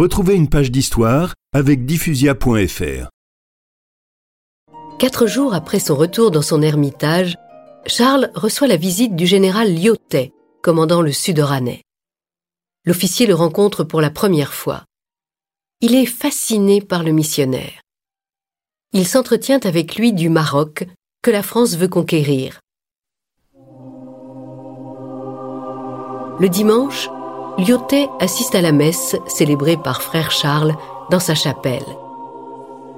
Retrouvez une page d'histoire avec diffusia.fr. Quatre jours après son retour dans son ermitage, Charles reçoit la visite du général Lyotet, commandant le sud oranais. L'officier le rencontre pour la première fois. Il est fasciné par le missionnaire. Il s'entretient avec lui du Maroc, que la France veut conquérir. Le dimanche, Lyotet assiste à la messe célébrée par frère Charles dans sa chapelle.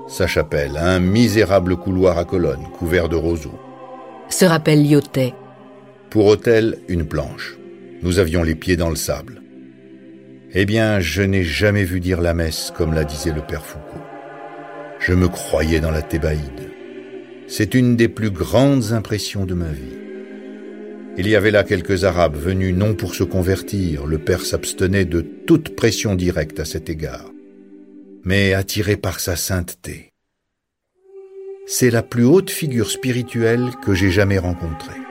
Sa chapelle, un misérable couloir à colonnes couvert de roseaux. Se rappelle Lyotet. Pour autel, une planche. Nous avions les pieds dans le sable. Eh bien, je n'ai jamais vu dire la messe comme la disait le père Foucault. Je me croyais dans la Thébaïde. C'est une des plus grandes impressions de ma vie. Il y avait là quelques Arabes venus non pour se convertir, le père s'abstenait de toute pression directe à cet égard, mais attiré par sa sainteté. C'est la plus haute figure spirituelle que j'ai jamais rencontrée.